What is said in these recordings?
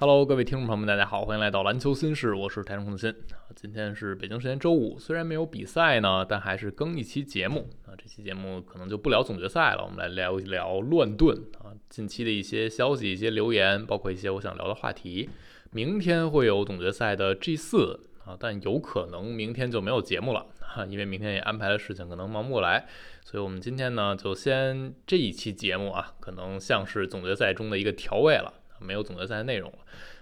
Hello，各位听众朋友们，大家好，欢迎来到篮球新事，我是台中空心。今天是北京时间周五，虽然没有比赛呢，但还是更一期节目啊。这期节目可能就不聊总决赛了，我们来聊一聊乱炖啊，近期的一些消息、一些留言，包括一些我想聊的话题。明天会有总决赛的 G 四啊，但有可能明天就没有节目了哈，因为明天也安排了事情可能忙不过来，所以我们今天呢就先这一期节目啊，可能像是总决赛中的一个调味了。没有总决赛的内容了，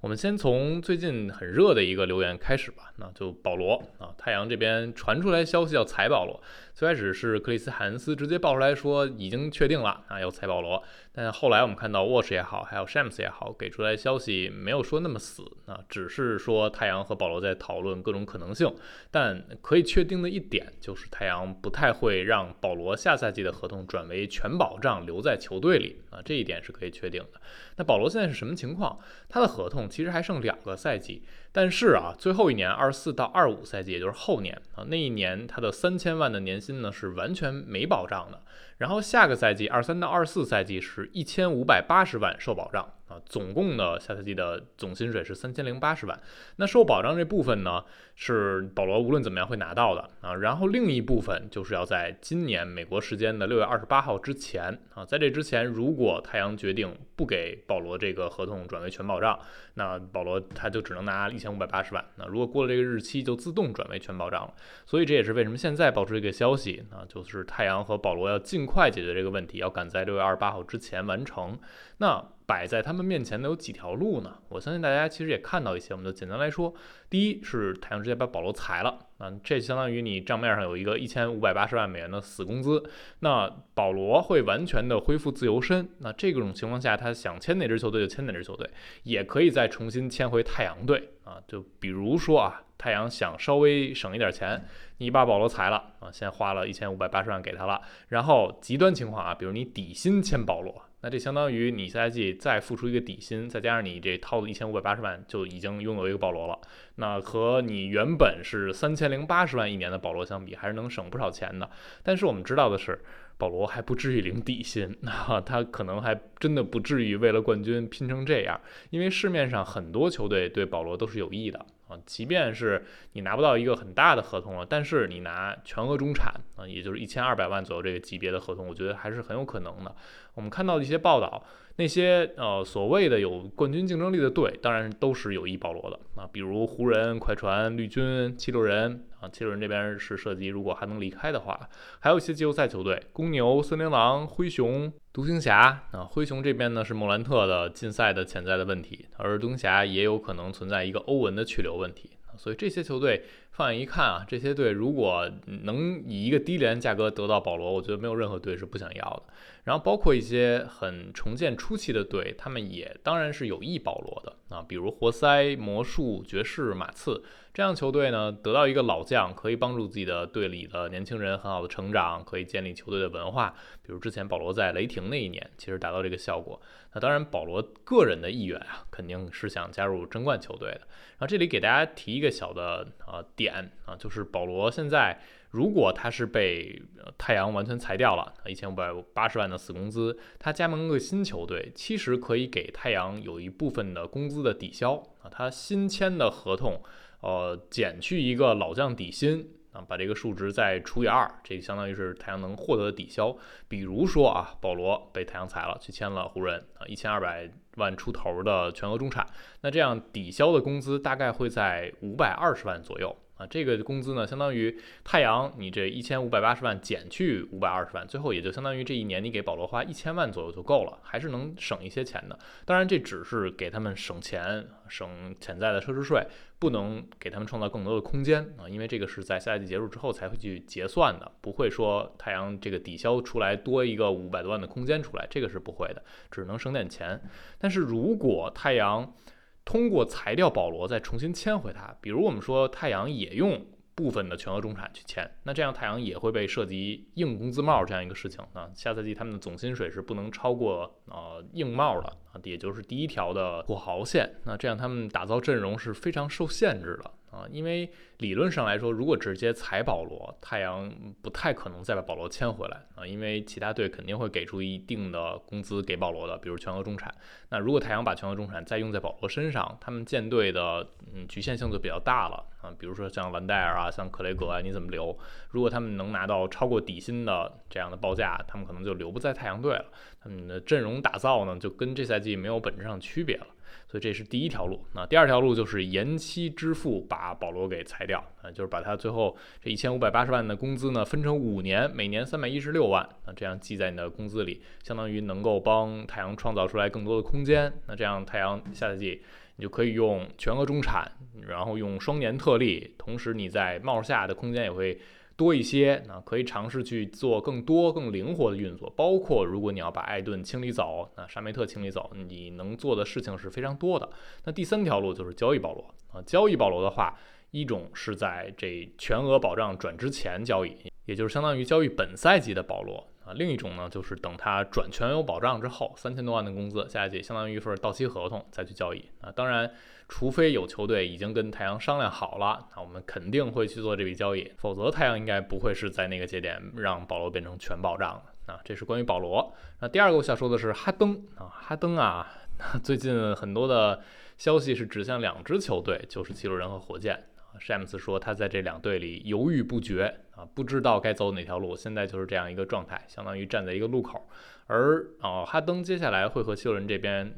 我们先从最近很热的一个留言开始吧。那就保罗啊，太阳这边传出来消息要裁保罗。最开始是克里斯·海恩斯直接爆出来说已经确定了啊，要裁保罗。但后来我们看到 Watch 也好，还有 Shams 也好，给出来消息没有说那么死啊，只是说太阳和保罗在讨论各种可能性。但可以确定的一点就是，太阳不太会让保罗下赛季的合同转为全保障留在球队里啊，这一点是可以确定的。那保罗现在是什么情况？他的合同其实还剩两个赛季。但是啊，最后一年二四到二五赛季，也就是后年啊，那一年他的三千万的年薪呢是完全没保障的。然后下个赛季二三到二四赛季是一千五百八十万受保障。啊，总共的下赛季的总薪水是三千零八十万。那受保障这部分呢，是保罗无论怎么样会拿到的啊。然后另一部分就是要在今年美国时间的六月二十八号之前啊，在这之前，如果太阳决定不给保罗这个合同转为全保障，那保罗他就只能拿一千五百八十万。那如果过了这个日期，就自动转为全保障了。所以这也是为什么现在爆出一个消息啊，就是太阳和保罗要尽快解决这个问题，要赶在六月二十八号之前完成。那摆在他们面前的有几条路呢？我相信大家其实也看到一些，我们就简单来说。第一是太阳直接把保罗裁了，啊，这相当于你账面上有一个一千五百八十万美元的死工资，那保罗会完全的恢复自由身。那这种情况下，他想签哪支球队就签哪支球队，也可以再重新签回太阳队啊。就比如说啊，太阳想稍微省一点钱，你把保罗裁了啊，先花了一千五百八十万给他了，然后极端情况啊，比如你底薪签保罗。那这相当于你下赛季再付出一个底薪，再加上你这套的一千五百八十万，就已经拥有一个保罗了。那和你原本是三千零八十万一年的保罗相比，还是能省不少钱的。但是我们知道的是，保罗还不至于零底薪，那他可能还真的不至于为了冠军拼成这样。因为市面上很多球队对保罗都是有意的即便是你拿不到一个很大的合同了，但是你拿全额中产啊，也就是一千二百万左右这个级别的合同，我觉得还是很有可能的。我们看到的一些报道，那些呃所谓的有冠军竞争力的队，当然都是有意保罗的啊，比如湖人、快船、绿军、七六人啊，七六人这边是涉及如果还能离开的话，还有一些季后赛球队，公牛、森林狼、灰熊、独行侠啊，灰熊这边呢是莫兰特的禁赛的潜在的问题，而独行侠也有可能存在一个欧文的去留问题，所以这些球队。放眼一看啊，这些队如果能以一个低廉价格得到保罗，我觉得没有任何队是不想要的。然后包括一些很重建初期的队，他们也当然是有意保罗的啊，比如活塞、魔术、爵士、马刺这样球队呢，得到一个老将，可以帮助自己的队里的年轻人很好的成长，可以建立球队的文化。比如之前保罗在雷霆那一年，其实达到这个效果。那当然，保罗个人的意愿啊，肯定是想加入争冠球队的。然后这里给大家提一个小的啊。点啊，就是保罗现在如果他是被太阳完全裁掉了，一千五百八十万的死工资，他加盟个新球队，其实可以给太阳有一部分的工资的抵消啊。他新签的合同，呃，减去一个老将底薪啊，把这个数值再除以二，这相当于是太阳能获得的抵消。比如说啊，保罗被太阳裁了，去签了湖人啊，一千二百万出头的全额中产，那这样抵消的工资大概会在五百二十万左右。这个工资呢，相当于太阳你这一千五百八十万减去五百二十万，最后也就相当于这一年你给保罗花一千万左右就够了，还是能省一些钱的。当然，这只是给他们省钱、省潜在的奢侈税，不能给他们创造更多的空间啊，因为这个是在赛季结束之后才会去结算的，不会说太阳这个抵消出来多一个五百多万的空间出来，这个是不会的，只能省点钱。但是如果太阳，通过裁掉保罗，再重新签回他。比如我们说太阳也用部分的全额中产去签，那这样太阳也会被涉及硬工资帽这样一个事情那。下赛季他们的总薪水是不能超过呃硬帽的啊，也就是第一条的土豪线。那这样他们打造阵容是非常受限制的啊，因为理论上来说，如果直接裁保罗，太阳不太可能再把保罗签回来啊，因为其他队肯定会给出一定的工资给保罗的，比如全额中产。那如果太阳把全额中产再用在保罗身上，他们舰队的嗯局限性就比较大了啊，比如说像兰戴尔啊，像克雷格啊，你怎么留？如果他们能拿到超过底薪的这样的报价，他们可能就留不在太阳队了。他们的阵容打造呢，就跟这赛季没有本质上区别了。所以这是第一条路，那第二条路就是延期支付，把保罗给裁掉啊，就是把他最后这一千五百八十万的工资呢分成五年，每年三百一十六万啊，这样记在你的工资里，相当于能够帮太阳创造出来更多的空间。那这样太阳下赛季你就可以用全额中产，然后用双年特例，同时你在帽下的空间也会。多一些，那可以尝试去做更多、更灵活的运作，包括如果你要把艾顿清理走，那沙梅特清理走，你能做的事情是非常多的。那第三条路就是交易保罗啊，交易保罗的话，一种是在这全额保障转之前交易，也就是相当于交易本赛季的保罗。啊，另一种呢，就是等他转全有保障之后，三千多万的工资，下一季相当于一份到期合同再去交易啊。当然，除非有球队已经跟太阳商量好了，那我们肯定会去做这笔交易，否则太阳应该不会是在那个节点让保罗变成全保障的啊。这是关于保罗。那第二个我想说的是哈登啊，哈登啊，最近很多的消息是指向两支球队，就是七六人和火箭。啊詹姆斯说他在这两队里犹豫不决啊，不知道该走哪条路。现在就是这样一个状态，相当于站在一个路口。而啊，哈登接下来会和七六人这边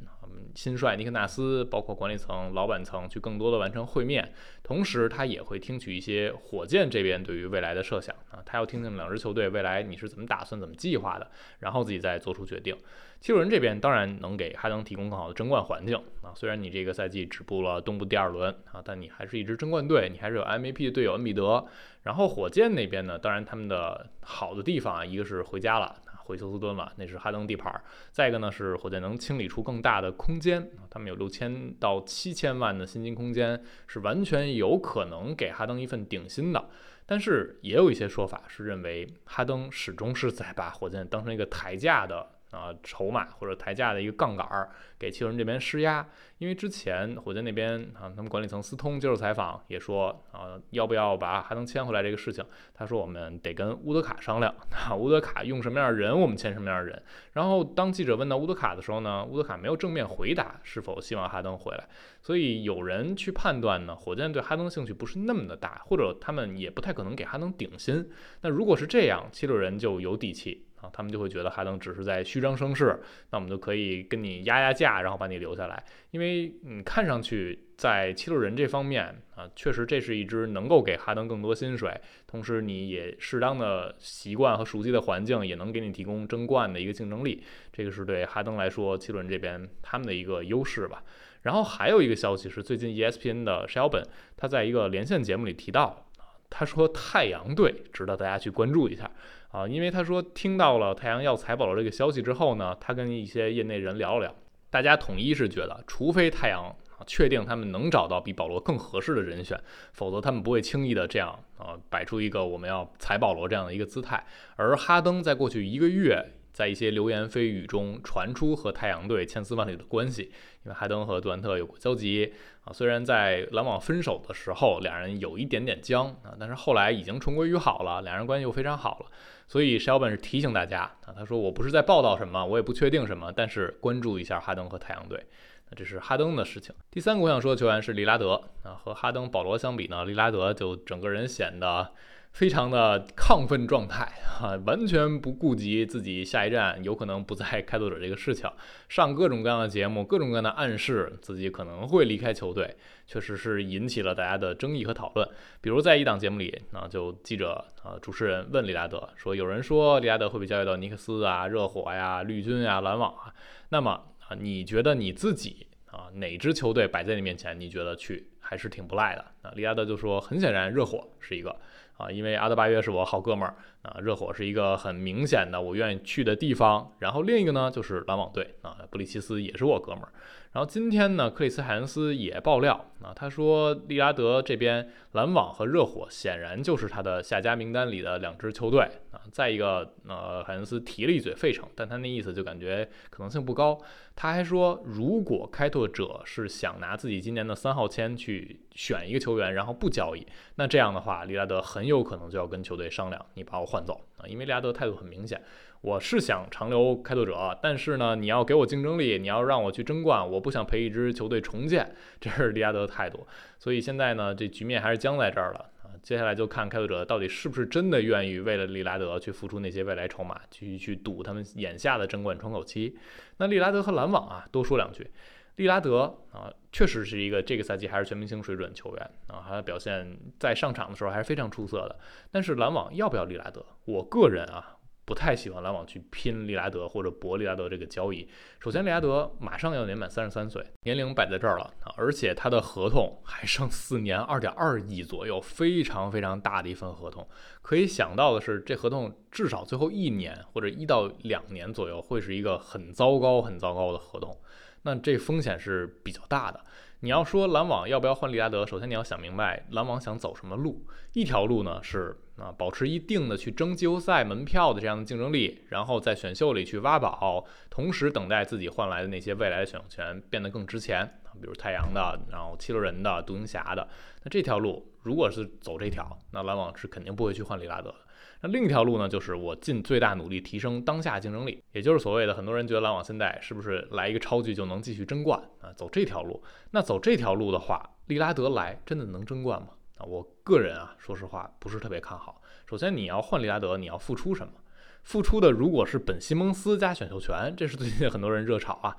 新帅尼克纳斯，包括管理层、老板层去更多的完成会面，同时他也会听取一些火箭这边对于未来的设想啊，他要听听两支球队未来你是怎么打算、怎么计划的，然后自己再做出决定。七六人这边当然能给哈登提供更好的争冠环境啊，虽然你这个赛季止步了东部第二轮啊，但你还是一支争冠队，你还是有 MVP 队友恩比德。然后火箭那边呢，当然他们的好的地方啊，一个是回家了，回休斯敦了，那是哈登地盘儿；再一个呢是火箭能清理出更大的空间他们有六千到七千万的薪金空间，是完全有可能给哈登一份顶薪的。但是也有一些说法是认为哈登始终是在把火箭当成一个抬价的。啊，筹码或者抬价的一个杠杆儿，给七六人这边施压。因为之前火箭那边啊，他们管理层斯通接受采访也说啊，要不要把哈登签回来这个事情，他说我们得跟乌德卡商量啊，乌德卡用什么样的人，我们签什么样的人。然后当记者问到乌德卡的时候呢，乌德卡没有正面回答是否希望哈登回来。所以有人去判断呢，火箭对哈登兴趣不是那么的大，或者他们也不太可能给哈登顶薪。那如果是这样，七六人就有底气。他们就会觉得哈登只是在虚张声势，那我们就可以跟你压压价，然后把你留下来。因为你看上去在七六人这方面啊，确实这是一支能够给哈登更多薪水，同时你也适当的习惯和熟悉的环境，也能给你提供争冠的一个竞争力。这个是对哈登来说，七六人这边他们的一个优势吧。然后还有一个消息是，最近 ESPN 的沙尔本他在一个连线节目里提到，他说太阳队值得大家去关注一下。啊，因为他说听到了太阳要采保罗这个消息之后呢，他跟一些业内人聊了聊，大家统一是觉得，除非太阳确定他们能找到比保罗更合适的人选，否则他们不会轻易的这样啊摆出一个我们要采保罗这样的一个姿态。而哈登在过去一个月。在一些流言蜚语中传出和太阳队千丝万缕的关系，因为哈登和杜兰特有过交集啊。虽然在篮网分手的时候，两人有一点点僵啊，但是后来已经重归于好了，两人关系又非常好了。所以肖本是提醒大家啊，他说我不是在报道什么，我也不确定什么，但是关注一下哈登和太阳队。那这是哈登的事情。第三个我想说的球员是利拉德啊，和哈登、保罗相比呢，利拉德就整个人显得。非常的亢奋状态啊，完全不顾及自己下一站有可能不在开拓者这个事情，上各种各样的节目，各种各样的暗示自己可能会离开球队，确实是引起了大家的争议和讨论。比如在一档节目里，啊，就记者啊，主持人问利拉德说：“有人说利拉德会被交易到尼克斯啊、热火呀、绿军呀、篮网啊，那么啊，你觉得你自己啊，哪支球队摆在你面前，你觉得去还是挺不赖的？”啊，利拉德就说：“很显然，热火是一个。”啊，因为阿德巴约是我好哥们儿啊，热火是一个很明显的我愿意去的地方。然后另一个呢，就是篮网队啊，布里奇斯也是我哥们儿。然后今天呢，克里斯海恩斯也爆料啊，他说利拉德这边篮网和热火显然就是他的下家名单里的两支球队啊。再一个，呃，海恩斯提了一嘴费城，但他那意思就感觉可能性不高。他还说，如果开拓者是想拿自己今年的三号签去选一个球员，然后不交易，那这样的话，利拉德很有可能就要跟球队商量，你把我换走啊，因为利拉德态度很明显，我是想长留开拓者，但是呢，你要给我竞争力，你要让我去争冠，我不想陪一支球队重建，这是利拉德的态度。所以现在呢，这局面还是僵在这儿了啊。接下来就看开拓者到底是不是真的愿意为了利拉德去付出那些未来筹码，继续去赌他们眼下的争冠窗口期。那利拉德和篮网啊，多说两句。利拉德啊，确实是一个这个赛季还是全明星水准球员啊，他的表现在上场的时候还是非常出色的。但是篮网要不要利拉德？我个人啊。不太喜欢篮网去拼利拉德或者博利拉德这个交易。首先，利拉德马上要年满三十三岁，年龄摆在这儿了啊，而且他的合同还剩四年，二点二亿左右，非常非常大的一份合同。可以想到的是，这合同至少最后一年或者一到两年左右会是一个很糟糕、很糟糕的合同。那这风险是比较大的。你要说篮网要不要换利拉德，首先你要想明白篮网想走什么路。一条路呢是啊，保持一定的去争季后赛门票的这样的竞争力，然后在选秀里去挖宝，同时等待自己换来的那些未来的选秀权变得更值钱比如太阳的，然后七六人的，独行侠的。那这条路如果是走这条，那篮网是肯定不会去换利拉德的。那另一条路呢，就是我尽最大努力提升当下竞争力，也就是所谓的很多人觉得篮网现在是不是来一个超巨就能继续争冠啊？走这条路，那走这条路的话，利拉德来真的能争冠吗？啊，我个人啊，说实话不是特别看好。首先你要换利拉德，你要付出什么？付出的如果是本西蒙斯加选秀权，这是最近很多人热炒啊。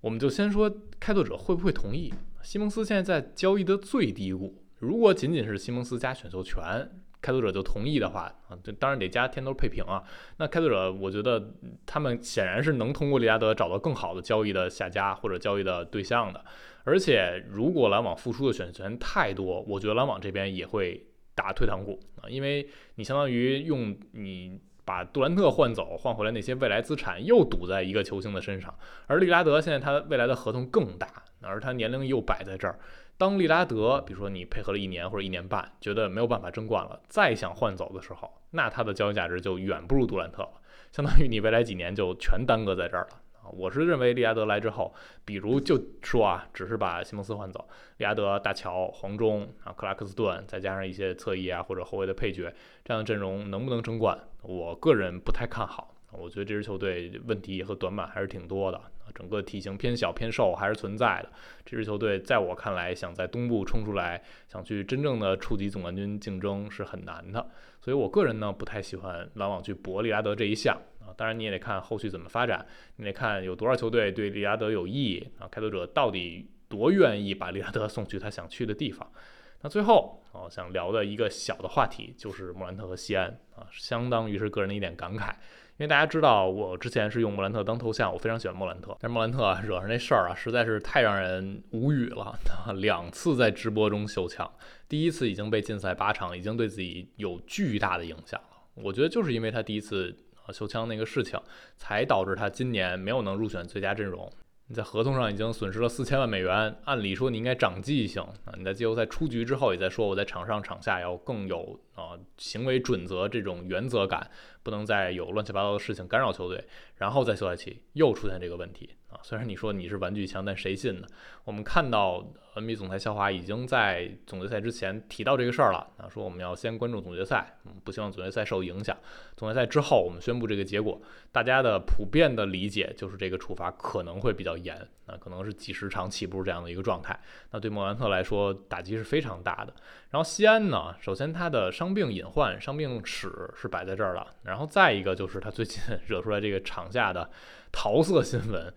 我们就先说开拓者会不会同意？西蒙斯现在在交易的最低谷，如果仅仅是西蒙斯加选秀权。开拓者就同意的话啊，这当然得加天头配平啊。那开拓者，我觉得他们显然是能通过利拉德找到更好的交易的下家或者交易的对象的。而且，如果篮网付出的选权太多，我觉得篮网这边也会打退堂鼓啊，因为你相当于用你把杜兰特换走，换回来那些未来资产又赌在一个球星的身上。而利拉德现在他未来的合同更大，而他年龄又摆在这儿。当利拉德，比如说你配合了一年或者一年半，觉得没有办法争冠了，再想换走的时候，那他的交易价值就远不如杜兰特了，相当于你未来几年就全耽搁在这儿了！我是认为利拉德来之后，比如就说啊，只是把西蒙斯换走，利拉德、大乔、黄忠啊、克拉克斯顿，再加上一些侧翼啊或者后卫的配角，这样的阵容能不能争冠？我个人不太看好。我觉得这支球队问题和短板还是挺多的整个体型偏小偏瘦还是存在的。这支球队在我看来，想在东部冲出来，想去真正的触及总冠军竞争是很难的。所以我个人呢，不太喜欢篮网去博利拉德这一项啊。当然，你也得看后续怎么发展，你得看有多少球队对利拉德有意义啊。开拓者到底多愿意把利拉德 送去他想去的地方？那最后啊，想聊的一个小的话题就是莫兰特和西安啊，相当于是个人的一点感慨。因为大家知道，我之前是用莫兰特当头像，我非常喜欢莫兰特。但是莫兰特惹上那事儿啊，实在是太让人无语了。两次在直播中秀枪，第一次已经被禁赛八场，已经对自己有巨大的影响了。我觉得就是因为他第一次秀枪那个事情，才导致他今年没有能入选最佳阵容。你在合同上已经损失了四千万美元，按理说你应该长记性啊！你在季后赛出局之后也在说我在场上场下要更有啊行为准则这种原则感，不能再有乱七八糟的事情干扰球队。然后在休赛期又出现这个问题啊！虽然你说你是玩具枪，但谁信呢？我们看到 NBA 总裁肖华已经在总决赛之前提到这个事儿了啊，说我们要先关注总决赛，嗯，不希望总决赛受影响。总决赛之后我们宣布这个结果，大家的普遍的理解就是这个处罚可能会比较严啊，可能是几十场起步这样的一个状态。那对莫兰特来说打击是非常大的。然后西安呢，首先他的伤病隐患、伤病史是摆在这儿了，然后再一个就是他最近 惹出来这个场。下的桃色新闻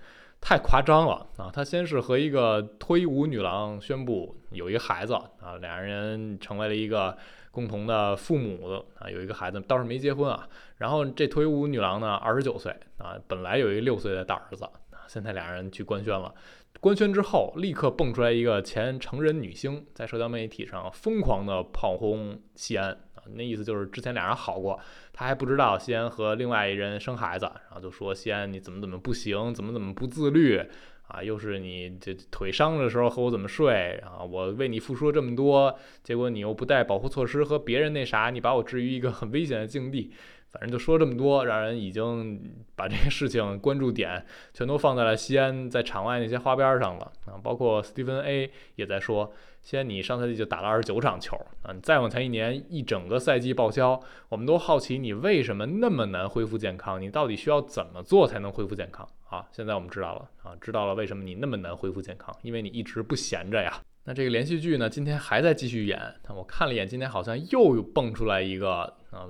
太夸张了啊！他先是和一个脱衣舞女郎宣布有一个孩子啊，两人成为了一个共同的父母啊，有一个孩子倒是没结婚啊。然后这脱衣舞女郎呢，二十九岁啊，本来有一个六岁的大儿子啊，现在俩人去官宣了。官宣之后，立刻蹦出来一个前成人女星，在社交媒体上疯狂的炮轰西安。那意思就是之前俩人好过，他还不知道西安和另外一人生孩子，然后就说西安你怎么怎么不行，怎么怎么不自律啊？又是你这腿伤的时候和我怎么睡？然后我为你付出了这么多，结果你又不带保护措施和别人那啥，你把我置于一个很危险的境地。反正就说这么多，让人已经把这个事情 关注点全都放在了西安在场外那些花边上了啊。包括斯蒂芬 A 也在说，西安你上赛季就打了二十九场球啊，你再往前一年一整个赛季报销，我们都好奇你为什么那么难恢复健康，你到底需要怎么做才能恢复健康啊？现在我们知道了啊，知道了为什么你那么难恢复健康，因为你一直不闲着呀。那这个连续剧呢，今天还在继续演。我看了一眼，今天好像又蹦出来一个啊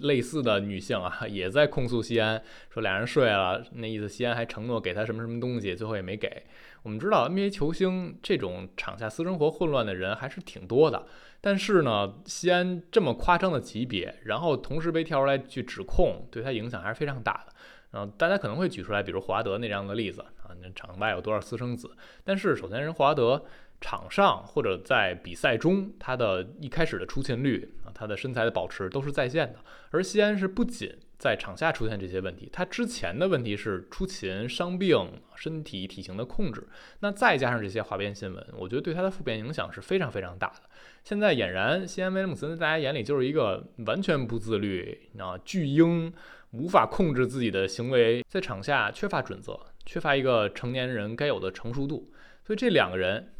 类似的女性啊，也在控诉西安，说俩人睡了，那意思西安还承诺给她什么什么东西，最后也没给。我们知道 NBA 球星这种场下私生活混乱的人还是挺多的，但是呢，西安这么夸张的级别，然后同时被跳出来去指控，对他影响还是非常大的。嗯，大家可能会举出来，比如华德那样的例子啊，那场外有多少私生子？但是首先，人华德。场上或者在比赛中，他的一开始的出勤率啊，他的身材的保持都是在线的。而西安是不仅在场下出现这些问题，他之前的问题是出勤、伤病、身体体型的控制，那再加上这些花边新闻，我觉得对他的负面影响是非常非常大的。现在俨然西安威廉姆森在大家眼里就是一个完全不自律啊巨婴，无法控制自己的行为，在场下缺乏准则，缺乏一个成年人该有的成熟度。所以这两个人。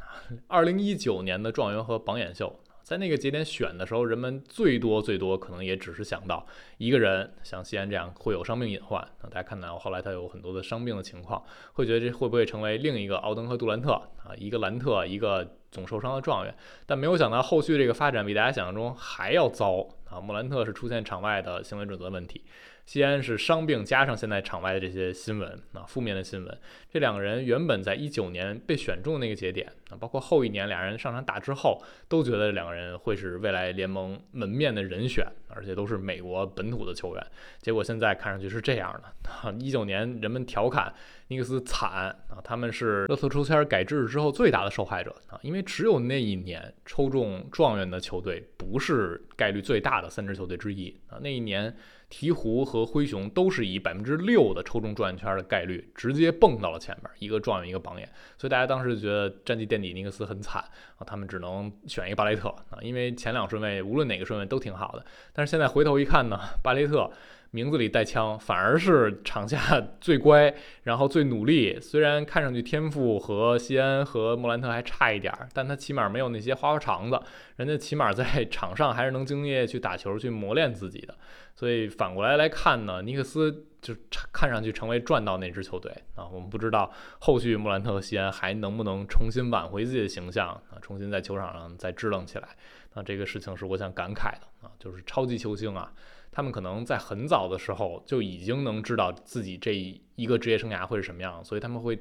二零一九年的状元和榜眼秀，在那个节点选的时候，人们最多最多可能也只是想到一个人，像西安这样会有伤病隐患。那大家看到后来他有很多的伤病的情况，会觉得这会不会成为另一个奥登和杜兰特啊？一个兰特，一个总受伤的状元。但没有想到后续这个发展比大家想象中还要糟啊！莫兰特是出现场外的行为准则问题。西安是伤病加上现在场外的这些新闻啊，负面的新闻。这两个人原本在一九年被选中那个节点啊，包括后一年俩人上场打之后，都觉得两个人会是未来联盟门面的人选，而且都是美国本土的球员。结果现在看上去是这样的。一九年人们调侃尼克斯惨啊，他们是乐透抽签改制之后最大的受害者啊，因为只有那一年抽中状元的球队不是概率最大的三支球队之一啊，那一年。鹈鹕和灰熊都是以百分之六的抽中状元圈的概率直接蹦到了前面，一个状元一个榜眼，所以大家当时就觉得战绩垫底尼克斯很惨啊，他们只能选一个巴雷特啊，因为前两顺位无论哪个顺位都挺好的，但是现在回头一看呢，巴雷特。名字里带枪，反而是场下 最乖，然后最努力。虽然看上去天赋和西安和莫兰特还差一点儿，但他起码没有那些花花肠子，人家起码在场上还是能敬业去打球、去磨练自己的。所以反过来来看呢，尼克斯就看上去成为赚到那支球队啊。我们不知道后续莫兰特和西安还能不能重新挽回自己的形象啊，重新在球场上再支棱起来。那这个事情是我想感慨的啊，就是超级球星啊。他们可能在很早的时候就已经能知道自己这一个职业生涯会是什么样，所以他们会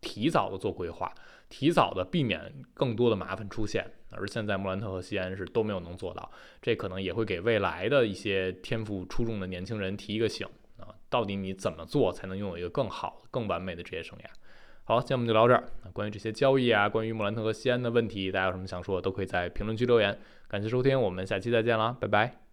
提早的做规划，提早的避免更多的麻烦出现。而现在莫兰特和西安是都没有能做到，这可能也会给未来的一些天赋出众的年轻人提一个醒，到底你怎么做才能拥有一个更好、更完美的职业生涯？好，今天我们就聊这儿。关于这些交易啊，关于莫兰特和西安的问题，大家有什么想说的，都可以在评论区留言。感谢收听，我们下期再见啦，拜拜。